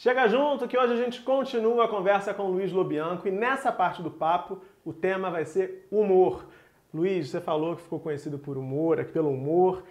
Chega junto que hoje a gente continua a conversa com o Luiz Lobianco e nessa parte do papo o tema vai ser humor. Luiz, você falou que ficou conhecido por humor, aqui pelo humor,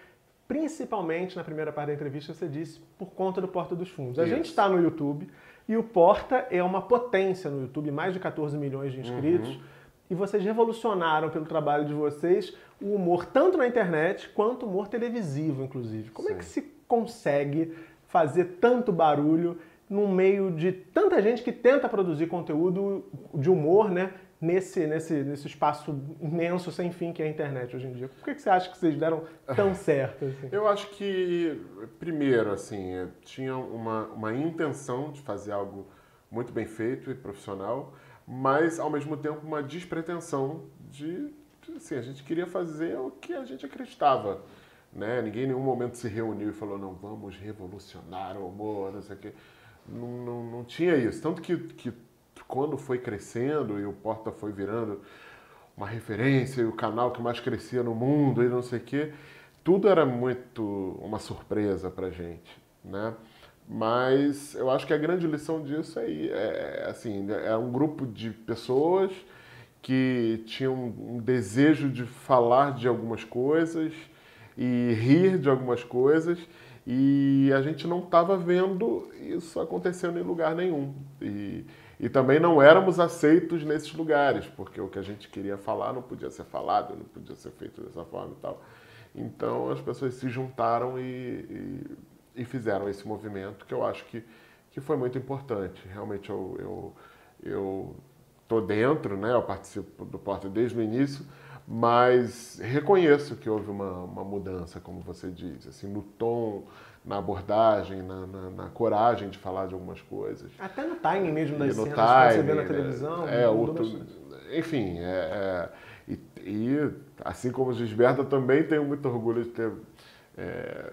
principalmente na primeira parte da entrevista você disse por conta do Porta dos Fundos. A Isso. gente está no YouTube e o Porta é uma potência no YouTube, mais de 14 milhões de inscritos. Uhum. E vocês revolucionaram pelo trabalho de vocês o humor tanto na internet quanto humor televisivo, inclusive. Como é que se consegue fazer tanto barulho no meio de tanta gente que tenta produzir conteúdo de humor, né? Nesse, nesse, nesse espaço imenso, sem fim que é a internet hoje em dia. Por que, que você acha que vocês deram tão certo? assim? Eu acho que, primeiro, assim, eu tinha uma, uma intenção de fazer algo muito bem feito e profissional, mas, ao mesmo tempo, uma despretensão de, de, assim, a gente queria fazer o que a gente acreditava, né? Ninguém em nenhum momento se reuniu e falou, não, vamos revolucionar o humor, não sei o quê. Não, não, não tinha isso. Tanto que, que quando foi crescendo e o Porta foi virando uma referência e o canal que mais crescia no mundo e não sei o quê, tudo era muito uma surpresa pra gente, né? Mas eu acho que a grande lição disso é, é assim, é um grupo de pessoas que tinham um desejo de falar de algumas coisas e rir de algumas coisas e a gente não estava vendo isso acontecendo em lugar nenhum. E, e também não éramos aceitos nesses lugares, porque o que a gente queria falar não podia ser falado, não podia ser feito dessa forma e tal. Então as pessoas se juntaram e, e, e fizeram esse movimento que eu acho que, que foi muito importante. Realmente eu, eu, eu tô dentro, né? eu participo do Porta desde o início, mas reconheço que houve uma, uma mudança, como você diz, assim, no tom, na abordagem, na, na, na coragem de falar de algumas coisas. Até no timing mesmo das cenas que você vê na timing, televisão. né? É, outro, enfim, é, é, e, e, assim como Gisberta, também tenho muito orgulho de ter, é,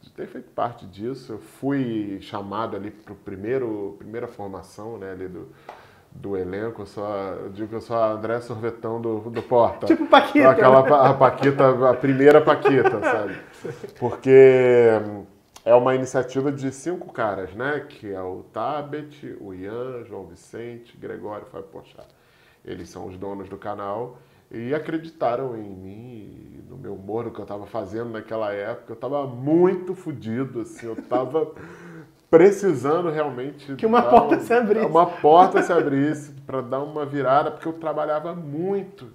de ter feito parte disso. Eu fui chamado ali para a primeira formação né, ali do, do elenco. Eu, sou a, eu digo que eu sou a André Sorvetão do, do Porta. Tipo Paquita. Aquela a Paquita, a primeira Paquita, sabe? Porque é uma iniciativa de cinco caras, né? Que é o Tabet, o Ian, João Vicente, Gregório e Fábio Porchat. Eles são os donos do canal e acreditaram em mim, no meu humor, no que eu estava fazendo naquela época. Eu estava muito fodido, assim, eu estava precisando realmente... Que uma porta um- se abrisse. Uma porta se abrisse para dar uma virada, porque eu trabalhava muito.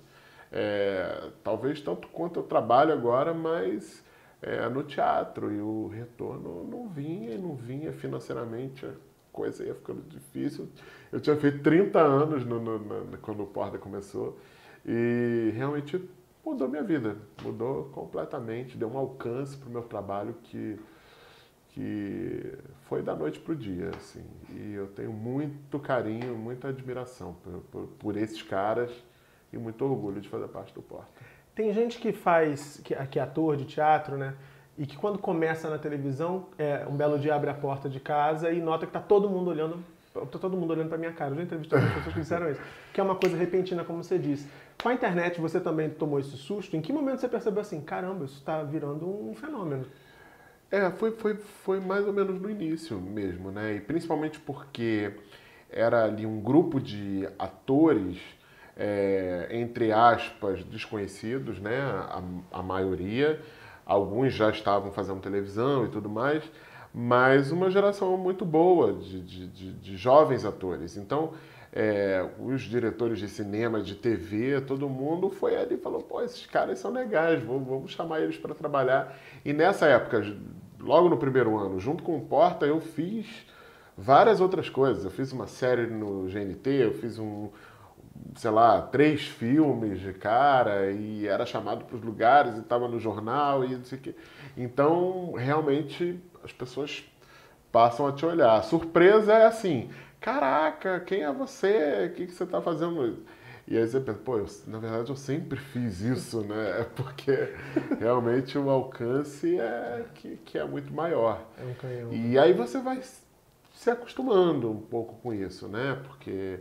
É, talvez tanto quanto eu trabalho agora, mas é, no teatro. E o retorno não vinha, e não vinha financeiramente. A coisa ia ficando difícil. Eu tinha feito 30 anos no, no- na- quando o Porta começou. E realmente mudou minha vida. Mudou completamente. Deu um alcance para o meu trabalho que que foi da noite pro dia, assim. E eu tenho muito carinho, muita admiração por, por, por esses caras e muito orgulho de fazer parte do Porta. Tem gente que faz, que, que é ator de teatro, né? E que quando começa na televisão, é, um belo dia abre a porta de casa e nota que tá todo mundo olhando, tá todo mundo olhando pra minha cara. Eu já entrevistei algumas pessoas que disseram isso. Que é uma coisa repentina, como você disse. Com a internet, você também tomou esse susto? Em que momento você percebeu assim, caramba, isso tá virando um fenômeno? É, foi, foi, foi mais ou menos no início mesmo, né? E principalmente porque era ali um grupo de atores, é, entre aspas, desconhecidos, né? A, a maioria. Alguns já estavam fazendo televisão e tudo mais, mas uma geração muito boa de, de, de, de jovens atores. Então, é, os diretores de cinema, de TV, todo mundo foi ali e falou: pô, esses caras são legais, vamos, vamos chamar eles para trabalhar. E nessa época, logo no primeiro ano, junto com o Porta, eu fiz várias outras coisas. Eu fiz uma série no GNT, eu fiz um, sei lá, três filmes de cara e era chamado para os lugares e estava no jornal e não sei o quê. Então, realmente, as pessoas passam a te olhar. A surpresa é assim, caraca, quem é você? O que, que você está fazendo? E aí você pensa, pô, eu- na verdade eu sempre fiz isso, né? Porque realmente o alcance é que, que é muito maior. É um canhão. E aí você vai se acostumando um pouco com isso, né? Porque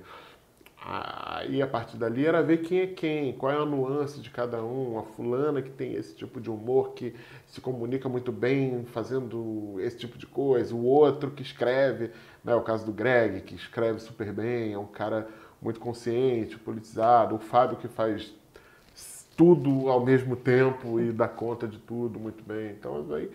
Aí a partir dali era ver quem é quem, qual é a nuance de cada um, a fulana que tem esse tipo de humor, que se comunica muito bem fazendo esse tipo de coisa, o outro que escreve, né, o caso do Greg, que escreve super bem, é um cara muito consciente, politizado, o Fábio que faz tudo ao mesmo tempo e dá conta de tudo muito bem. Então aí,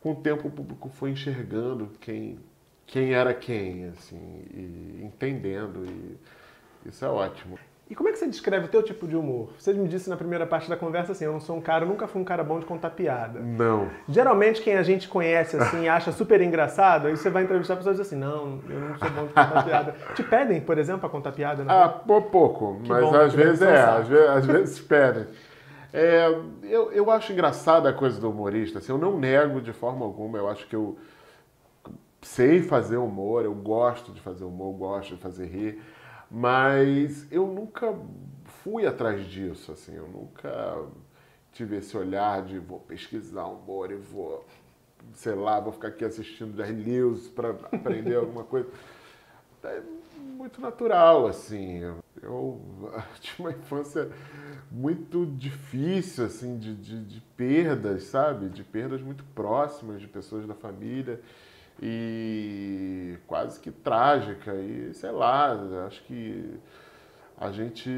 com o tempo o público foi enxergando quem, quem era quem, assim, e entendendo e isso é ótimo. E como é que você descreve o teu tipo de humor? Você me disse na primeira parte da conversa assim, eu não sou um cara, nunca fui um cara bom de contar piada. Não. Geralmente quem a gente conhece assim, acha super engraçado, aí você vai entrevistar pessoas e diz assim, não, eu não sou bom de contar piada. Te pedem, por exemplo, para contar piada? Ah, por pouco, que mas bom, às vezes é, às vezes, às vezes pedem. É, eu, eu acho engraçada a coisa do humorista, assim, eu não nego de forma alguma, eu acho que eu sei fazer humor, eu gosto de fazer humor, gosto de fazer rir. Mas eu nunca fui atrás disso, assim, eu nunca tive esse olhar de vou pesquisar humor e vou, sei lá, vou ficar aqui assistindo Jerry Lewis para aprender alguma coisa. É muito natural, assim. Eu tive uma infância muito difícil, assim, de, de, de perdas, sabe? De perdas muito próximas de pessoas da família e quase que trágica. E sei lá, acho que a gente,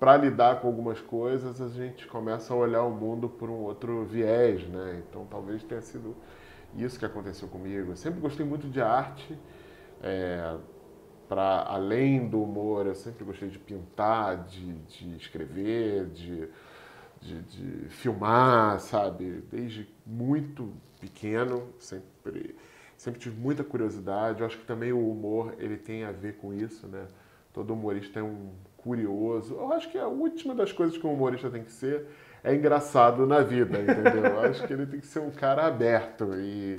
para lidar com algumas coisas, a gente começa a olhar o mundo por um outro viés, né? Então talvez tenha sido isso que aconteceu comigo. Eu sempre gostei muito de arte. É, para além do humor, eu sempre gostei de pintar, de, de escrever, de, de, de, filmar, sabe? Desde muito pequeno, sempre, sempre tive muita curiosidade. Eu acho que também o humor ele tem a ver com isso, né? Todo humorista é um curioso. Eu acho que a última das coisas que um humorista tem que ser é engraçado na vida, entendeu? Eu acho que ele tem que ser um cara aberto e,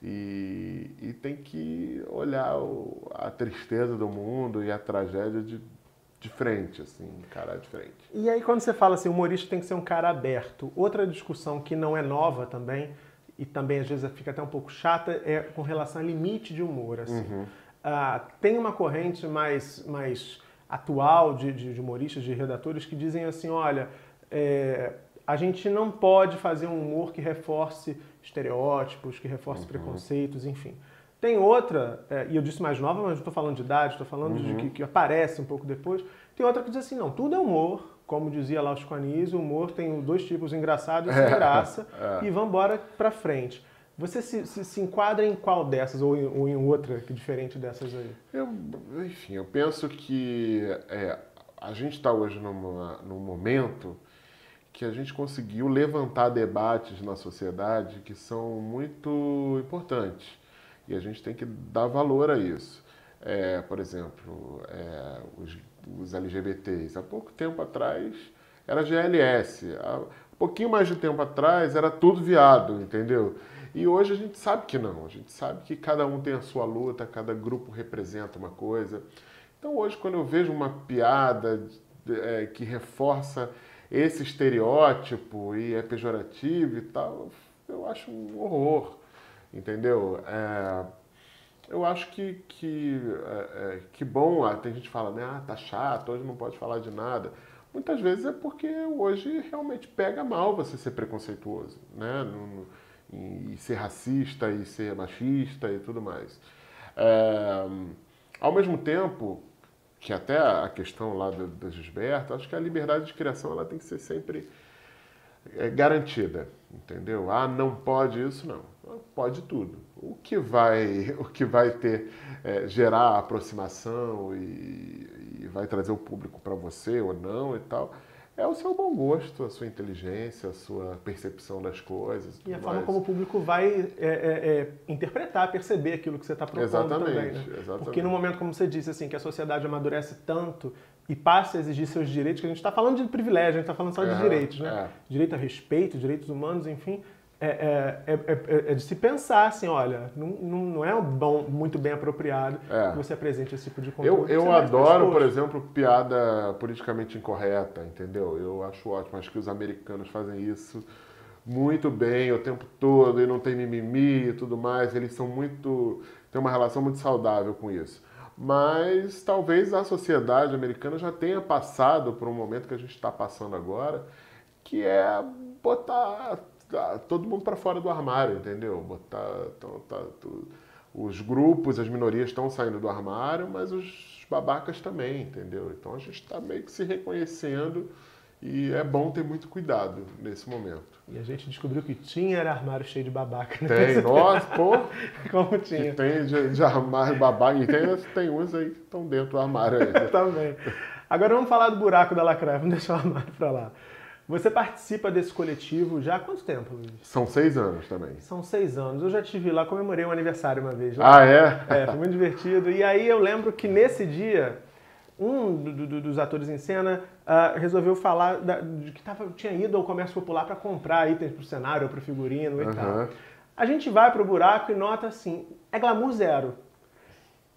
e, e tem que olhar o, a tristeza do mundo e a tragédia de, de frente, assim, encarar de frente. E aí quando você fala assim, o humorista tem que ser um cara aberto, outra discussão que não é nova também e também às vezes fica até um pouco chata, é com relação ao limite de humor. Assim. Uhum. Uh, tem uma corrente mais, mais atual de, de, humoristas, de redatores, que dizem assim, olha, é, a gente não pode fazer um humor que reforce estereótipos, que reforce uhum. preconceitos, enfim. Tem outra, é, e eu disse mais nova, mas não estou falando de idade, estou falando uhum. de que, que, aparece um pouco depois. Tem outra que diz assim, não, tudo é humor, como dizia lá os Anísio, o humor tem dois tipos, engraçado e sem é, graça, é. e vamos embora para frente. Você se, se, se, enquadra em qual dessas, ou em, ou em, outra que diferente dessas aí? Eu, enfim, eu penso que é, a gente está hoje numa, num momento que a gente conseguiu levantar debates na sociedade que são muito importantes. E a gente tem que dar valor a isso. É, por exemplo, é, os os LGBTs. Há pouco tempo atrás era GLS. Há pouquinho mais de tempo atrás era tudo viado, entendeu? E hoje a gente sabe que não. A gente sabe que cada um tem a sua luta, cada grupo representa uma coisa. Então hoje quando eu vejo uma piada é, que reforça esse estereótipo e é pejorativo e tal, eu acho um horror, entendeu? É, eu acho que, que, é, é, que bom, ah, tem gente que fala, né, ah, tá chato, hoje não pode falar de nada. Muitas vezes é porque hoje realmente pega mal você ser preconceituoso, né, e ser racista e ser machista e tudo mais. É, ao mesmo tempo, que até a questão lá do, do Gisberto, acho que a liberdade de criação ela tem que ser sempre é, garantida, entendeu? Ah, não pode isso, não. Pode tudo o que vai, o que vai ter, é, gerar aproximação e, e vai trazer o público para você ou não e tal, é o seu bom gosto, a sua inteligência, a sua percepção das coisas. E a mais. forma como o público vai é, é, é, interpretar, perceber aquilo que você está propondo exatamente, também. Né? Exatamente. Porque no momento, como você disse, assim, que a sociedade amadurece tanto e passa a exigir seus direitos, que a gente está falando de privilégio, a gente está falando só de direitos, né? É. Direito a respeito, direitos humanos, enfim é, é, é, é, de se pensar assim, olha, não, não é bom, muito bem apropriado que você apresente esse tipo de conteúdo. Eu, eu adoro, por exemplo, piada politicamente incorreta, entendeu? Eu acho ótimo, acho que os americanos fazem isso muito bem o tempo todo e não tem mimimi e tudo mais, eles são muito, tem uma relação muito saudável com isso. Mas talvez a sociedade americana já tenha passado por um momento que a gente está passando agora, que é botar todo mundo para fora do armário, entendeu? Botar então, tá, os grupos, as minorias estão saindo do armário, mas os babacas também, entendeu? Então a gente está meio que se reconhecendo e é bom ter muito cuidado nesse momento. E a gente descobriu que tinha era armário cheio de babaca. Né? Tem, nossa, pô. Como tinha. Tem de, de, armário babaca. E tem, tem uns aí que estão dentro do armário aí. Também. Agora vamos falar do buraco da lacraia. Vamos deixar o armário para lá. Você participa desse coletivo já há quanto tempo, Luiz? São seis anos também. São seis anos. Eu já tive lá, comemorei um aniversário uma vez. Lá. Ah, é? É, foi muito divertido. E aí eu lembro que nesse dia, um do, do, dos atores em cena uh, resolveu falar da, de que tava, tinha ido ao comércio popular para comprar itens para o cenário ou para o figurino e uhum. tal. A gente vai para o buraco e nota assim, é glamour zero.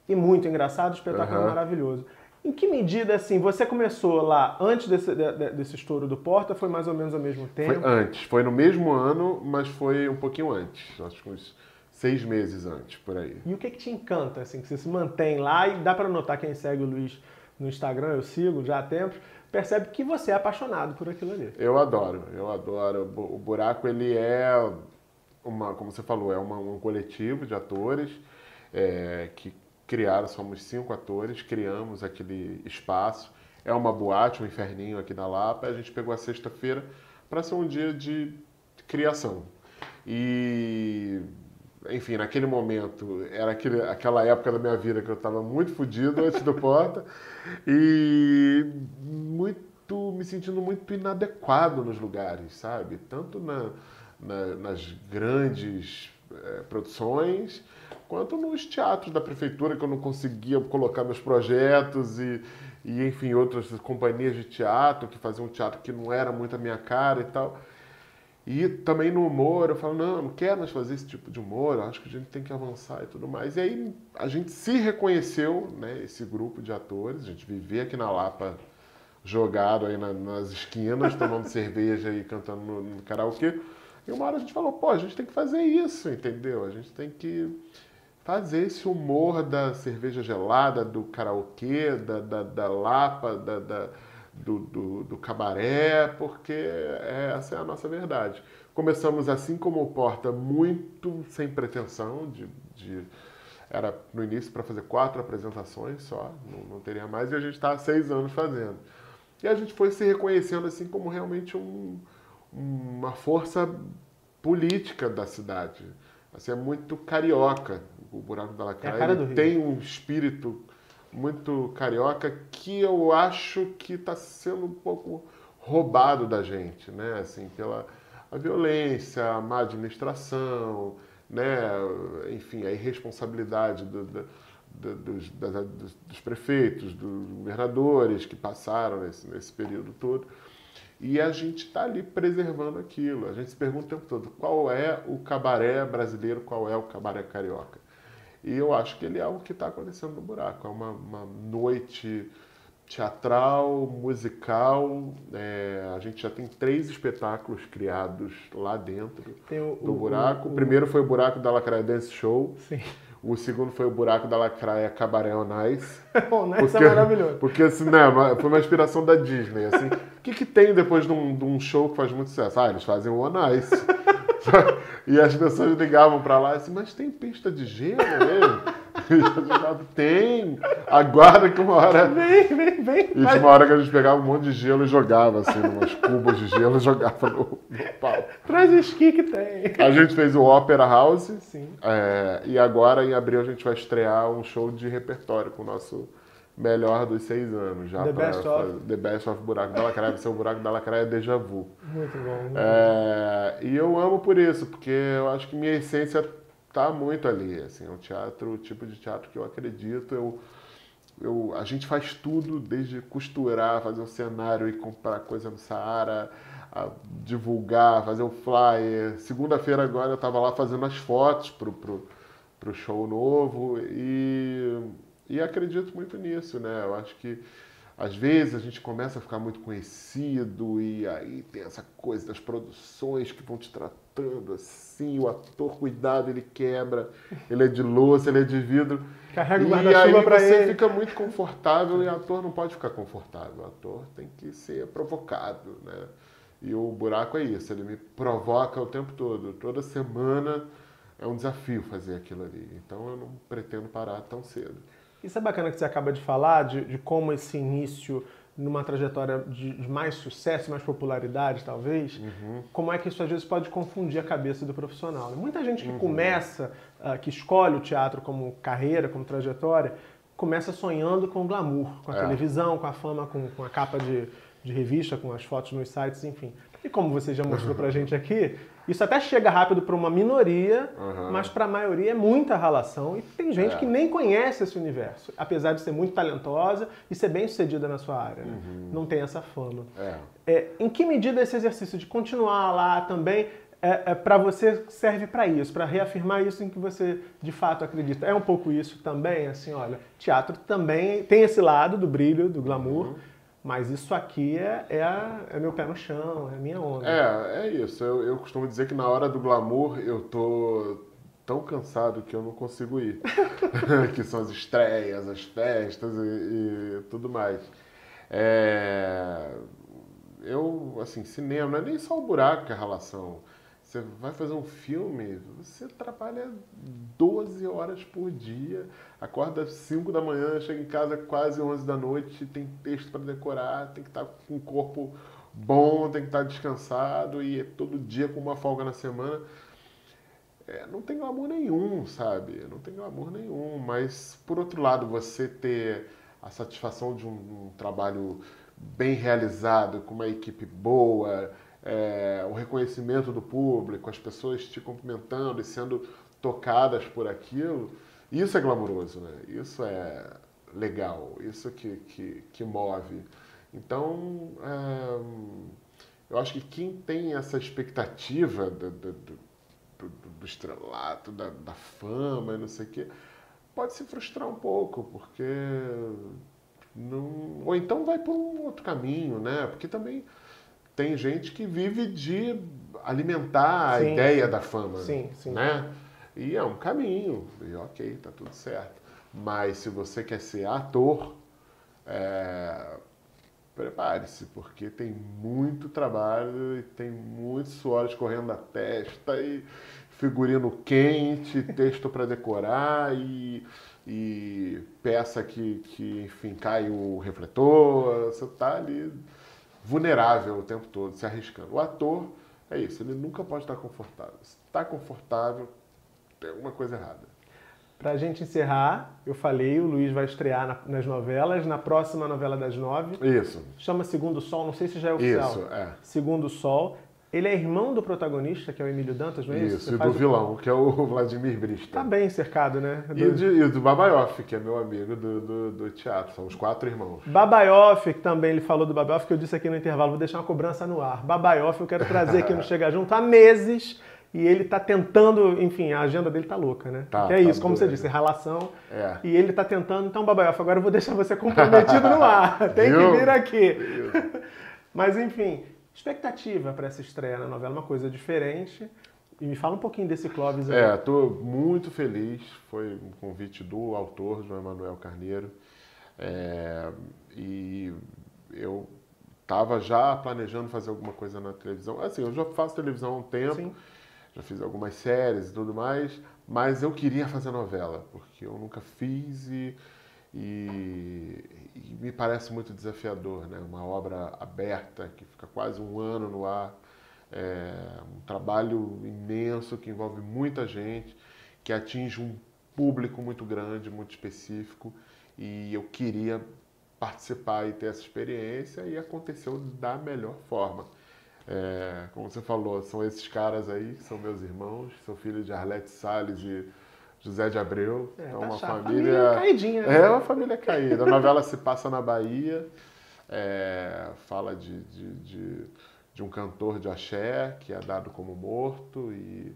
E muito engraçado, espetáculo uhum. maravilhoso. Em que medida, assim, você começou lá antes desse, desse estouro do Porta? Foi mais ou menos ao mesmo tempo? Foi antes. Foi no mesmo ano, mas foi um pouquinho antes. Acho que uns seis meses antes, por aí. E o que, que te encanta, assim, que você se mantém lá e dá para notar quem segue o Luiz no Instagram, eu sigo já há tempos, percebe que você é apaixonado por aquilo ali. Eu adoro, eu adoro. O Buraco, ele é uma, como você falou, é uma, um coletivo de atores é, que criaram, somos cinco atores, criamos aquele espaço. É uma boate, um inferninho aqui na Lapa. A gente pegou a sexta-feira para ser um dia de criação. E, enfim, naquele momento, era aquele, aquela época da minha vida que eu estava muito fodido antes do Porta e muito me sentindo muito inadequado nos lugares, sabe? Tanto na, na, nas grandes é, produções, quanto nos teatros da prefeitura, que eu não conseguia colocar meus projetos e, e, enfim, outras companhias de teatro que faziam um teatro que não era muito a minha cara e tal. E também no humor, eu falo, não, não quero mais fazer esse tipo de humor, acho que a gente tem que avançar e tudo mais. E aí a gente se reconheceu, né, esse grupo de atores, a gente vivia aqui na Lapa jogado aí na, nas esquinas, tomando cerveja e cantando no, no karaokê. E uma hora a gente falou, pô, a gente tem que fazer isso, entendeu? A gente tem que fazer esse humor da cerveja gelada, do karaokê, da, da, da lapa, da, da do, do, do, cabaré, porque essa é a nossa verdade. Começamos assim como o Porta, muito sem pretensão de, de era no início para fazer quatro apresentações só, não, não teria mais, e a gente está há seis anos fazendo. E a gente foi se reconhecendo assim como realmente um, uma força política da cidade. Assim, é muito carioca o Buraco da Lacraia. É tem um espírito muito carioca que eu acho que está sendo um pouco roubado da gente, né? Assim, pela a violência, a má administração, né? Enfim, a irresponsabilidade do, do, do, dos, dos, dos, prefeitos, dos governadores que passaram nesse, nesse período todo. E a gente está ali preservando aquilo. A gente se pergunta o tempo todo qual é o cabaré brasileiro, qual é o cabaré carioca. E eu acho que ele é o que está acontecendo no buraco. É uma, uma noite teatral, musical. É, a gente já tem três espetáculos criados lá dentro o, do buraco. O, o, o, primeiro foi o Buraco da Lacraia Dance Show. Sim. O segundo foi o Buraco da Lacraia Cabaré On Ice. On Ice é porque, é maravilhoso. Porque assim, né, foi uma inspiração da Disney. Assim, o que, que tem depois de um, de um, show que faz muito sucesso? Ah, eles fazem o On Ice. e as pessoas ligavam para lá assim, mas tem pista de gelo mesmo? tem, aguarda que uma hora. Vem, vem, vem. E tinha uma hora que a gente pegava um monte de gelo e jogava, assim, umas cubas de gelo e jogava no, no pau. Traz esqui que tem. A gente fez o Opera House. Sim. É, e agora, em abril, a gente vai estrear um show de repertório com o nosso melhor dos seis anos já. The Best of. The Best of Buraco da Lacraia, o Buraco da Lacraia Deja Vu. Muito bom. Muito é, bom. E eu amo por isso, porque eu acho que minha essência tá muito ali, assim, é um teatro, o tipo de teatro que eu acredito, eu, eu, a gente faz tudo, desde costurar, fazer um cenário e comprar coisa no Saara, divulgar, fazer o um flyer. Segunda-feira agora eu estava lá fazendo as fotos pro, pro, pro show novo e, e acredito muito nisso, né? Eu acho que às vezes a gente começa a ficar muito conhecido e aí tem essa coisa das produções que vão te tratando assim, o ator, cuidado, ele quebra, ele é de louça, ele é de vidro. Carrega o e guarda-chuva você fica muito confortável e o ator não pode ficar confortável. O ator tem que ser provocado, né? E o buraco é isso, ele me provoca o tempo todo. Toda semana é um desafio fazer aquilo ali. Então eu não pretendo parar tão cedo. Isso é bacana que você acaba de falar, de, de como esse início numa trajetória de, de mais sucesso, mais popularidade, talvez, Uhum. como é que isso às vezes pode confundir a cabeça do profissional. né? Muita gente Uhum. que começa, ah, que escolhe o teatro como carreira, como trajetória, começa sonhando com o glamour, com a É. televisão, com a fama, com, com a capa de, de revista, com as fotos nos sites, enfim. E como você já mostrou pra gente aqui, isso até chega rápido para uma minoria, Uhum. mas para a maioria é muita ralação e tem gente É. que nem conhece esse universo, apesar de ser muito talentosa e ser bem sucedida na sua área. né? Não tem essa fama. É. É, em que medida esse exercício de continuar lá também é, para você serve para isso, para reafirmar isso em que você de fato acredita? É um pouco isso também, assim, olha, teatro também tem esse lado do brilho, do glamour, mas isso aqui é, é, é meu pé no chão, é a minha onda. É, é isso. Eu, eu costumo dizer que na hora do glamour eu tô tão cansado que eu não consigo ir. que são as estreias, as festas e, e tudo mais. É, eu, assim, cinema, não é nem só o buraco que é a relação. Você vai fazer um filme, você trabalha 12 horas por dia, acorda às 5 da manhã, chega em casa quase 11 da noite, tem texto para decorar, tem que estar com o corpo bom, tem que estar descansado e é todo dia com uma folga na semana. É, não tem glamour nenhum, sabe? Não tem glamour nenhum, mas por outro lado, você ter a satisfação de um, um trabalho bem realizado, com uma equipe boa, é, o reconhecimento do público, as pessoas te cumprimentando e sendo tocadas por aquilo, isso é glamouroso, né? Isso é legal, isso que, que, que move. Então, é, eu acho que quem tem essa expectativa do, do, do, do, estrelato, da, da fama e não sei o quê, pode se frustrar um pouco, porque não... Ou então vai por um outro caminho, né? Porque também tem gente que vive de alimentar Sim, a ideia da fama, Sim, sim. né? E é um caminho, e ok, tá tudo certo. Mas se você quer ser ator, é, prepare-se, porque tem muito trabalho e tem muitos suores correndo da testa e figurino quente, texto para decorar e, e peça que, que, enfim, cai o refletor. Você tá ali vulnerável o tempo todo, se arriscando. O ator é isso, ele nunca pode estar confortável. Se está confortável, tem alguma coisa errada. Pra gente encerrar, eu falei, o Luiz vai estrear na- nas novelas, na próxima novela das nove. Isso, Chama Segundo Sol, não sei se já é oficial. isso, é. Segundo Sol. Ele é irmão do protagonista, que é o Emílio Dantas, não é isso? Isso, e do o- vilão, que é o Vladimir Brista. Tá bem cercado, né? E, Do- de, e do Babaioff, que é meu amigo do, do, do teatro. São os quatro irmãos. Babaioff, que também ele falou do Babaioff, que eu disse aqui no intervalo, vou deixar uma cobrança no ar. Babaioff eu quero trazer aqui no Chega Junto há meses e ele tá tentando, enfim, a agenda dele tá louca, né? Tá, que é tá isso, como você disse, relação. É. E ele tá tentando, então, Babaioff, agora eu vou deixar você comprometido no ar. Tem que vir aqui. Mas, enfim, expectativa para essa estreia na novela, uma coisa diferente. E me fala um pouquinho desse Clóvis aí. É, tô muito feliz. Foi um convite do autor, João Emanuel Carneiro. É, e eu estava já planejando fazer alguma coisa na televisão. Assim, eu já faço televisão há um tempo, Sim. já fiz algumas séries e tudo mais, mas eu queria fazer novela, porque eu nunca fiz e, e, e me parece muito desafiador, né? Uma obra aberta que fica quase um ano no ar, é um trabalho imenso que envolve muita gente, que atinge um público muito grande, muito específico, e eu queria participar e ter essa experiência e aconteceu da melhor forma. É, como você falou, são esses caras aí, são meus irmãos, sou filho de Arlete Salles e José de Abreu. É, É, tá uma família. Família caidinha, né? É uma família caída. A novela se passa na Bahia, é, fala de, de, de, de um cantor de axé que é dado como morto e,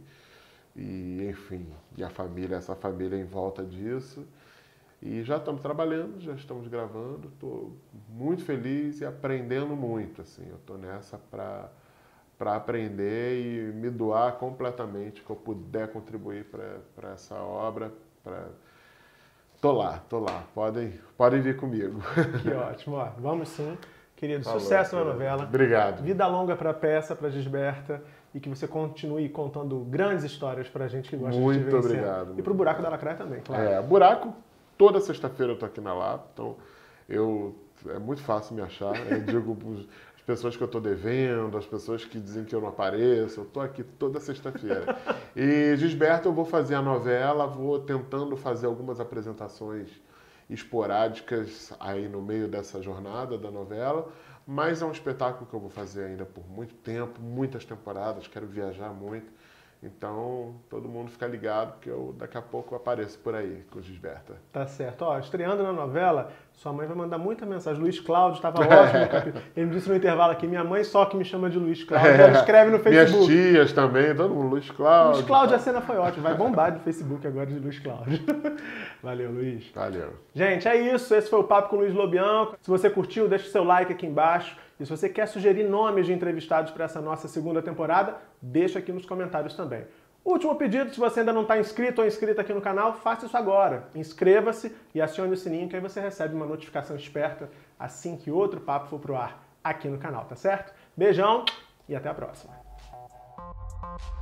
e enfim, e a família, essa família em volta disso. E já estamos trabalhando, já estamos gravando, estou muito feliz e aprendendo muito. Assim, eu estou nessa para para aprender e me doar completamente que eu puder contribuir para essa obra. Pra... Tô lá, tô lá. Podem, podem vir comigo. Que ótimo. Ó, vamos sim. Querido, Falou, sucesso na novela. Obrigado. Vida longa para a peça, para Gisberta e que você continue contando grandes histórias para a gente que gosta Muito de Muito obrigado. E para o Buraco da Lacraia também, claro. É, Buraco, toda sexta-feira eu tô aqui na Lapa, então eu é muito fácil me achar. Eu digo pessoas que eu estou devendo, as pessoas que dizem que eu não apareço, eu estou aqui toda sexta-feira. E Gisberto, eu vou fazer a novela, vou tentando fazer algumas apresentações esporádicas aí no meio dessa jornada da novela, mas é um espetáculo que eu vou fazer ainda por muito tempo, muitas temporadas, quero viajar muito. Então, todo mundo fica ligado, porque eu daqui a pouco apareço por aí com o Gisberta. Tá certo. Ó, estreando na novela, sua mãe vai mandar muita mensagem. Luiz Cláudio estava ótimo. Ele me disse no intervalo aqui, minha mãe só que me chama de Luiz Cláudio. É. Ela escreve no Facebook. Minhas tias também, todo mundo, Luiz Cláudio. Luiz Cláudio, a cena foi ótima. Vai bombar no Facebook agora de Luiz Cláudio. Valeu, Luiz. Valeu. Gente, é isso. Esse foi o Papo com o Luiz Lobianco. Se você curtiu, deixa o seu like aqui embaixo. E se você quer sugerir nomes de entrevistados para essa nossa segunda temporada, deixa aqui nos comentários também. Último pedido, se você ainda não está inscrito ou inscrita aqui no canal, faça isso agora. Inscreva-se e acione o sininho que aí você recebe uma notificação esperta assim que outro papo for pro ar aqui no canal, tá certo? Beijão e até a próxima. you